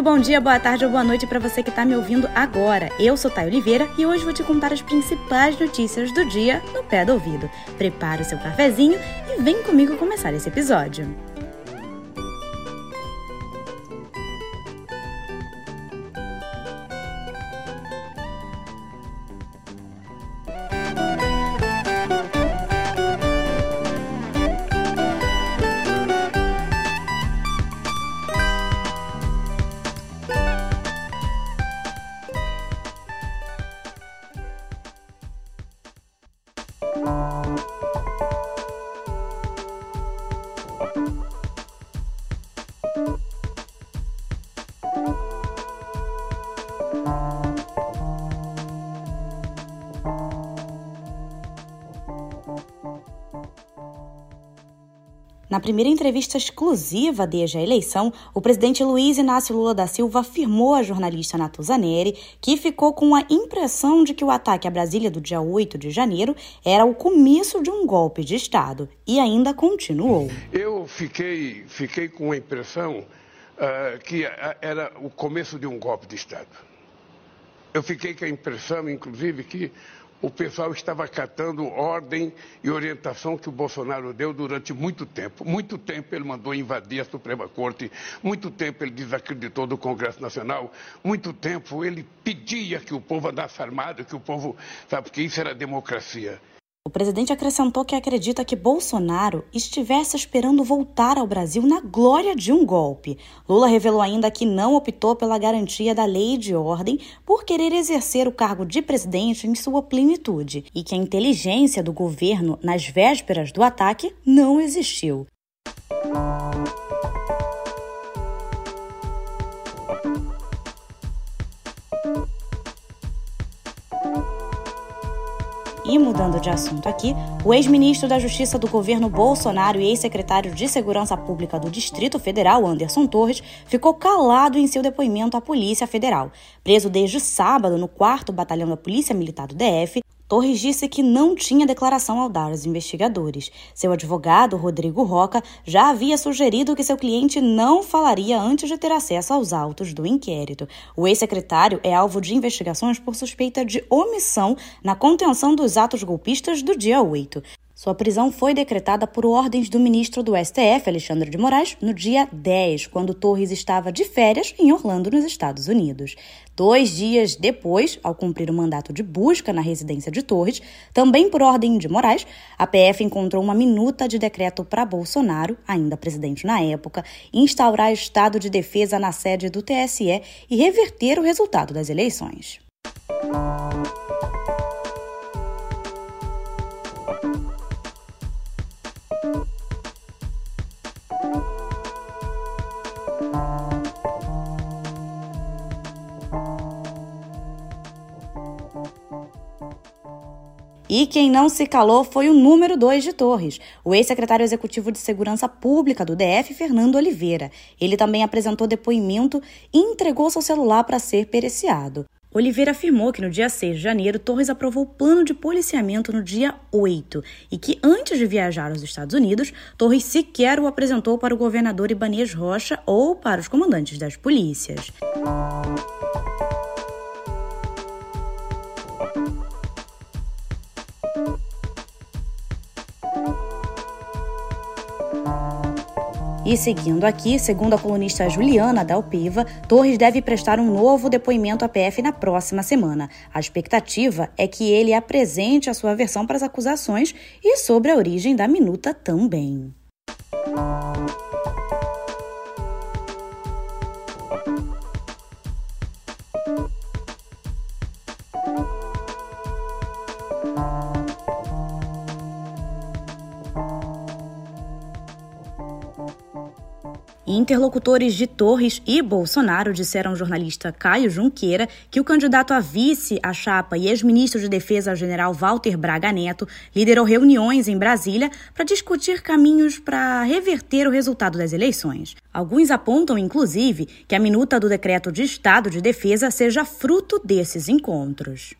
Muito bom dia, boa tarde ou boa noite para você que está me ouvindo agora. Eu sou Thay Oliveira e hoje vou te contar as principais notícias do dia no pé do ouvido. Prepara o seu cafezinho e vem comigo começar esse episódio. Na primeira entrevista exclusiva desde a eleição, o presidente Luiz Inácio Lula da Silva afirmou à jornalista Natuza Neri que ficou com a impressão de que o ataque à Brasília do dia 8 de janeiro era o começo de um golpe de Estado e ainda continuou. Eu fiquei, fiquei com a impressão uh, que era o começo de um golpe de Estado. Eu fiquei com a impressão, inclusive, que o pessoal estava acatando ordem e orientação que o Bolsonaro deu durante muito tempo. Muito tempo ele mandou invadir a Suprema Corte, muito tempo ele desacreditou do Congresso Nacional, muito tempo ele pedia que o povo andasse armado, que o povo, sabe, que isso era democracia. O presidente acrescentou que acredita que Bolsonaro estivesse esperando voltar ao Brasil na glória de um golpe. Lula revelou ainda que não optou pela garantia da lei de ordem por querer exercer o cargo de presidente em sua plenitude e que a inteligência do governo nas vésperas do ataque não existiu. E mudando de assunto aqui, o ex-ministro da Justiça do governo Bolsonaro e ex-secretário de Segurança Pública do Distrito Federal, Anderson Torres, ficou calado em seu depoimento à Polícia Federal. Preso desde sábado no 4 Batalhão da Polícia Militar do DF, Torres disse que não tinha declaração ao dar aos investigadores. Seu advogado, Rodrigo Roca, já havia sugerido que seu cliente não falaria antes de ter acesso aos autos do inquérito. O ex-secretário é alvo de investigações por suspeita de omissão na contenção dos atos golpistas do dia 8. Sua prisão foi decretada por ordens do ministro do STF, Alexandre de Moraes, no dia 10, quando Torres estava de férias em Orlando, nos Estados Unidos. Dois dias depois, ao cumprir o mandato de busca na residência de Torres, também por ordem de Moraes, a PF encontrou uma minuta de decreto para Bolsonaro, ainda presidente na época, instaurar estado de defesa na sede do TSE e reverter o resultado das eleições. E quem não se calou foi o número 2 de Torres, o ex-secretário executivo de Segurança Pública do DF, Fernando Oliveira. Ele também apresentou depoimento e entregou seu celular para ser periciado. Oliveira afirmou que no dia 6 de janeiro, Torres aprovou o plano de policiamento no dia 8 e que antes de viajar aos Estados Unidos, Torres sequer o apresentou para o governador Ibanez Rocha ou para os comandantes das polícias. E seguindo aqui, segundo a colunista Juliana Dalpiva, Torres deve prestar um novo depoimento à PF na próxima semana. A expectativa é que ele apresente a sua versão para as acusações e sobre a origem da minuta também. Interlocutores de Torres e Bolsonaro disseram ao jornalista Caio Junqueira que o candidato a vice à chapa e ex-ministro de Defesa, general Walter Braga Neto, liderou reuniões em Brasília para discutir caminhos para reverter o resultado das eleições. Alguns apontam, inclusive, que a minuta do decreto de estado de defesa seja fruto desses encontros.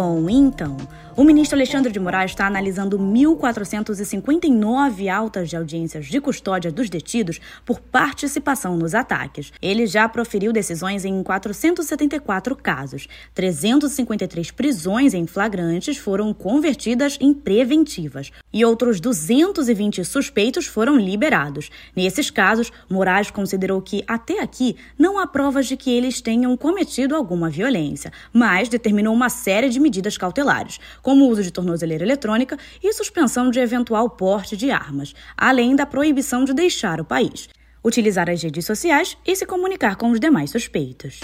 Bom, então, o ministro Alexandre de Moraes está analisando 1.459 altas de audiências de custódia dos detidos por participação nos ataques. Ele já proferiu decisões em 474 casos. 353 prisões em flagrantes foram convertidas em preventivas e outros 220 suspeitos foram liberados. Nesses casos, Moraes considerou que, até aqui, não há provas de que eles tenham cometido alguma violência, mas determinou uma série de medidas cautelares como o uso de tornozeleira eletrônica e suspensão de eventual porte de armas, além da proibição de deixar o país, utilizar as redes sociais e se comunicar com os demais suspeitos.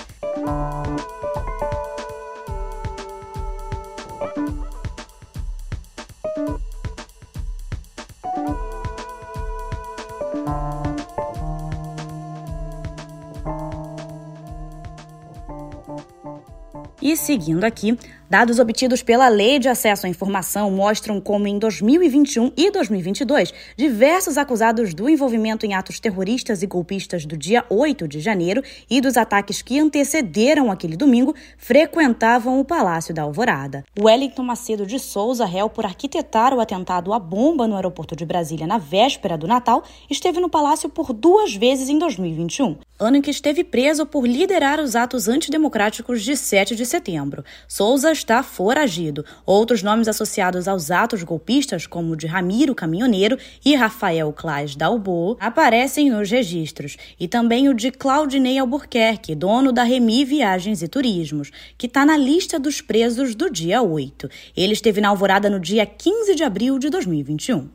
E seguindo aqui, Dados obtidos pela Lei de Acesso à Informação mostram como em 2021 e 2022, diversos acusados do envolvimento em atos terroristas e golpistas do dia 8 de janeiro e dos ataques que antecederam aquele domingo frequentavam o Palácio da Alvorada. Wellington Macedo de Souza, réu por arquitetar o atentado à bomba no aeroporto de Brasília na véspera do Natal, esteve no palácio por duas vezes em 2021, ano em que esteve preso por liderar os atos antidemocráticos de 7 de setembro. Souza está foragido. Outros nomes associados aos atos golpistas, como o de Ramiro Caminhoneiro e Rafael Claes Dalbo, aparecem nos registros, e também o de Claudinei Albuquerque, dono da Remi Viagens e Turismos, que está na lista dos presos do dia 8. Ele esteve na alvorada no dia 15 de abril de 2021.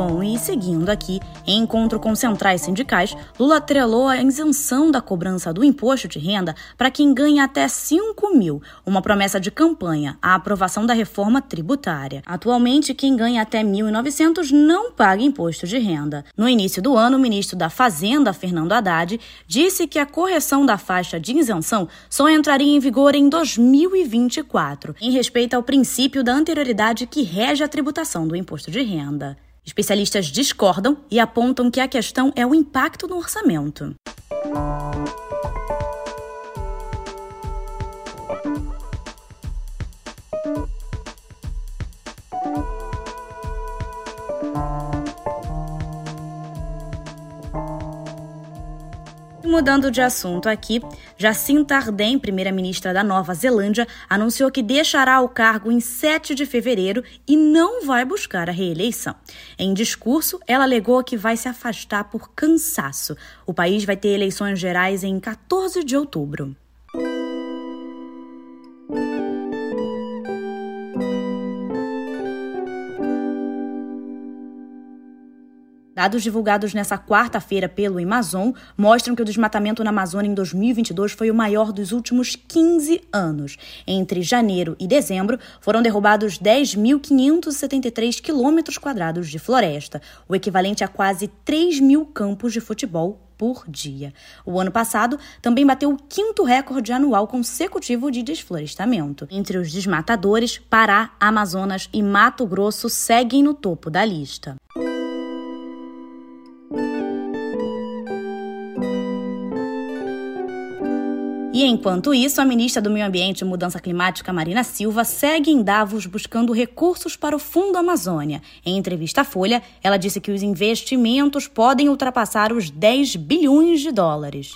Bom, e seguindo aqui, em encontro com centrais sindicais, Lula atrelou a isenção da cobrança do imposto de renda para quem ganha até 5 mil, uma promessa de campanha, a aprovação da reforma tributária. Atualmente, quem ganha até 1.900 não paga imposto de renda. No início do ano, o ministro da Fazenda, Fernando Haddad, disse que a correção da faixa de isenção só entraria em vigor em 2024, em respeito ao princípio da anterioridade que rege a tributação do imposto de renda. Especialistas discordam e apontam que a questão é o impacto no orçamento. Mudando de assunto aqui, Jacinta Ardern, primeira-ministra da Nova Zelândia, anunciou que deixará o cargo em 7 de fevereiro e não vai buscar a reeleição. Em discurso, ela alegou que vai se afastar por cansaço. O país vai ter eleições gerais em 14 de outubro. Dados divulgados nessa quarta-feira pelo Amazon mostram que o desmatamento na Amazônia em 2022 foi o maior dos últimos 15 anos. Entre janeiro e dezembro, foram derrubados 10.573 quilômetros quadrados de floresta, o equivalente a quase 3 mil campos de futebol por dia. O ano passado também bateu o quinto recorde anual consecutivo de desflorestamento. Entre os desmatadores, Pará, Amazonas e Mato Grosso seguem no topo da lista. E enquanto isso, a ministra do Meio Ambiente e Mudança Climática, Marina Silva, segue em Davos buscando recursos para o Fundo Amazônia. Em entrevista à Folha, ela disse que os investimentos podem ultrapassar os 10 bilhões de dólares.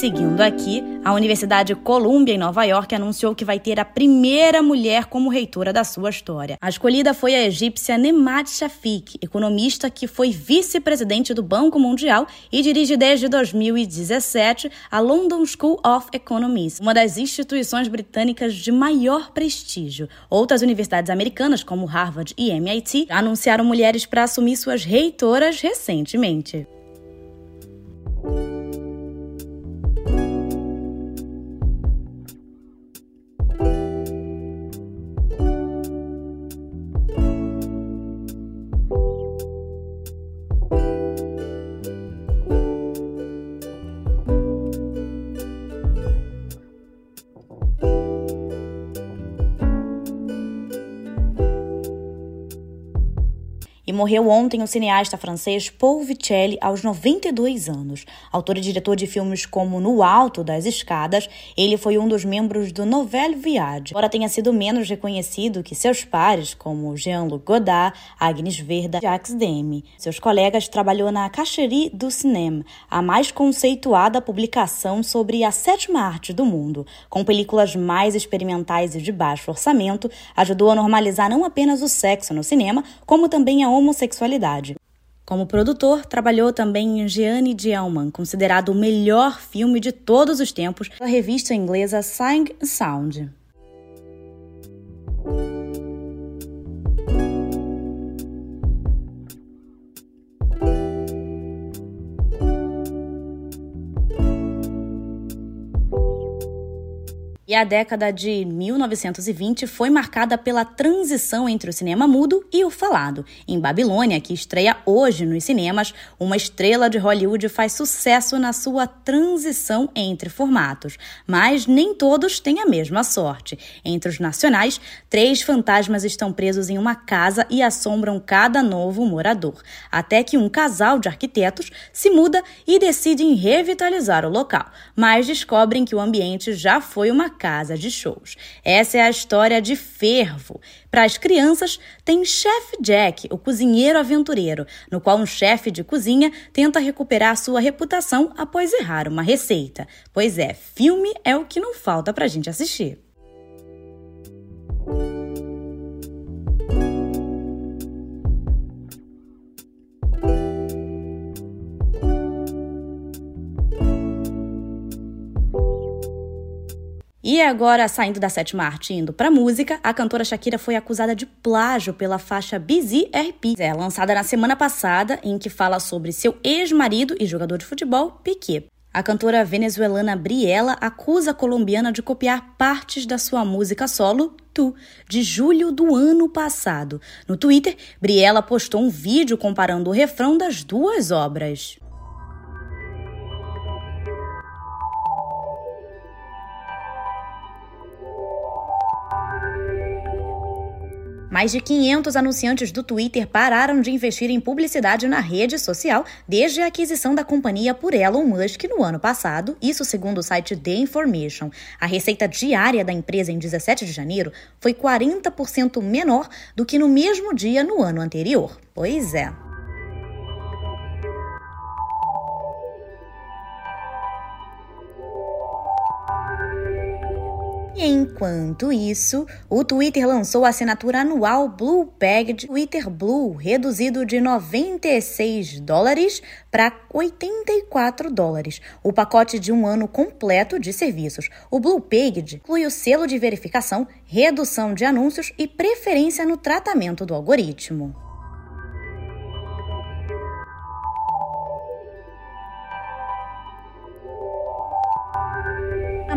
Seguindo aqui, a Universidade Columbia, em Nova York, anunciou que vai ter a primeira mulher como reitora da sua história. A escolhida foi a egípcia Nemat Shafik, economista que foi vice-presidente do Banco Mundial e dirige desde 2017 a London School of Economics, uma das instituições britânicas de maior prestígio. Outras universidades americanas, como Harvard e MIT, anunciaram mulheres para assumir suas reitoras recentemente. Morreu ontem o cineasta francês Paul Vicelli, aos 92 anos. Autor e diretor de filmes como No Alto das Escadas, ele foi um dos membros do Nouvelle Viade, embora tenha sido menos reconhecido que seus pares, como Jean-Luc Godard, Agnes Verda e Jacques Demy. Seus colegas trabalhou na Cacherie du Cinéma, a mais conceituada publicação sobre a sétima arte do mundo. Com películas mais experimentais e de baixo orçamento, ajudou a normalizar não apenas o sexo no cinema, como também a homossexualidade. Como produtor, trabalhou também em Jeanne Dielman, considerado o melhor filme de todos os tempos pela revista inglesa Sing Sound. A década de 1920 foi marcada pela transição entre o cinema mudo e o falado. Em Babilônia, que estreia hoje nos cinemas, uma estrela de Hollywood faz sucesso na sua transição entre formatos. Mas nem todos têm a mesma sorte. Entre os nacionais, três fantasmas estão presos em uma casa e assombram cada novo morador. Até que um casal de arquitetos se muda e decidem revitalizar o local. Mas descobrem que o ambiente já foi uma casa de shows. Essa é a história de Fervo. Para as crianças, tem Chef Jack, o cozinheiro aventureiro, no qual um chefe de cozinha tenta recuperar sua reputação após errar uma receita. Pois é, filme é o que não falta para a gente assistir. E agora, saindo da sétima arte e indo pra música, a cantora Shakira foi acusada de plágio pela faixa Busy RP, é, lançada na semana passada, em que fala sobre seu ex-marido e jogador de futebol, Piquet. A cantora venezuelana Briella acusa a colombiana de copiar partes da sua música solo, Tu, de julho do ano passado. No Twitter, Briella postou um vídeo comparando o refrão das duas obras. Mais de 500 anunciantes do Twitter pararam de investir em publicidade na rede social desde a aquisição da companhia por Elon Musk no ano passado, isso segundo o site The Information. A receita diária da empresa em 17 de janeiro foi 40% menor do que no mesmo dia no ano anterior. Pois é. Enquanto isso, o Twitter lançou a assinatura anual Blue Package Twitter Blue, reduzido de 96 dólares para 84 dólares, o pacote de um ano completo de serviços. O Blue Package inclui o selo de verificação, redução de anúncios e preferência no tratamento do algoritmo.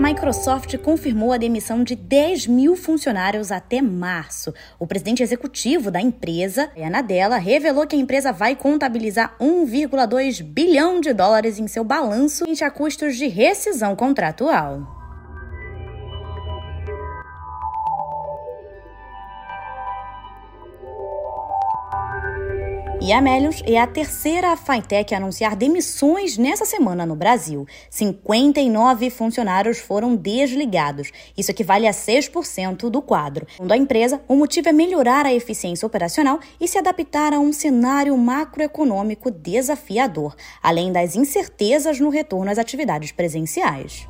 Microsoft confirmou a demissão de 10 mil funcionários até março. O presidente executivo da empresa, a Nadella, revelou que a empresa vai contabilizar 1,2 bilhão de dólares em seu balanço a custos de rescisão contratual. E a Melius é a terceira fintech a anunciar demissões nessa semana no Brasil. 59 funcionários foram desligados. Isso equivale a 6% do quadro. Segundo a empresa, o motivo é melhorar a eficiência operacional e se adaptar a um cenário macroeconômico desafiador, além das incertezas no retorno às atividades presenciais.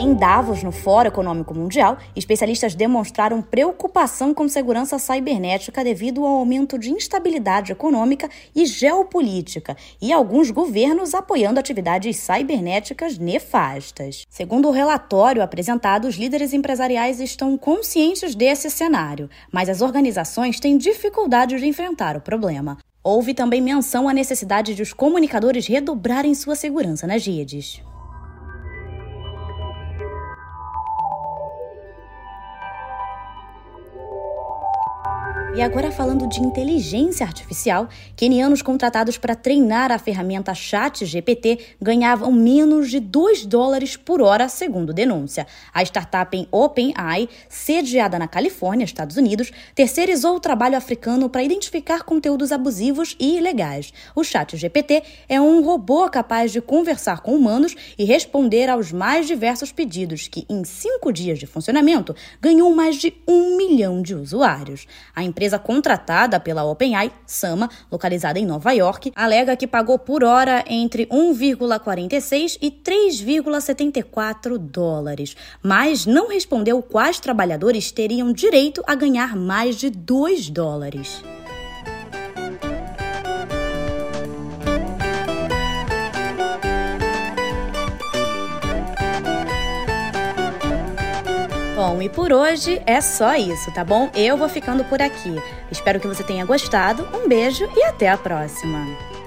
Em Davos, no Fórum Econômico Mundial, especialistas demonstraram preocupação com segurança cibernética devido ao aumento de instabilidade econômica e geopolítica e alguns governos apoiando atividades cibernéticas nefastas. Segundo o relatório apresentado, os líderes empresariais estão conscientes desse cenário, mas as organizações têm dificuldade de enfrentar o problema. Houve também menção à necessidade de os comunicadores redobrarem sua segurança nas redes. E agora falando de inteligência artificial, kenianos contratados para treinar a ferramenta Chat GPT ganhavam menos de 2 dólares por hora, segundo denúncia. A startup em OpenAI, sediada na Califórnia, Estados Unidos, terceirizou o trabalho africano para identificar conteúdos abusivos e ilegais. O Chat GPT é um robô capaz de conversar com humanos e responder aos mais diversos pedidos, que em cinco dias de funcionamento ganhou mais de um milhão de usuários. A empresa contratada pela OpenAI, Sama, localizada em Nova York, alega que pagou por hora entre 1,46 e 3,74 dólares, mas não respondeu quais trabalhadores teriam direito a ganhar mais de 2 dólares. E por hoje é só isso, tá bom? Eu vou ficando por aqui. Espero que você tenha gostado. Um beijo e até a próxima.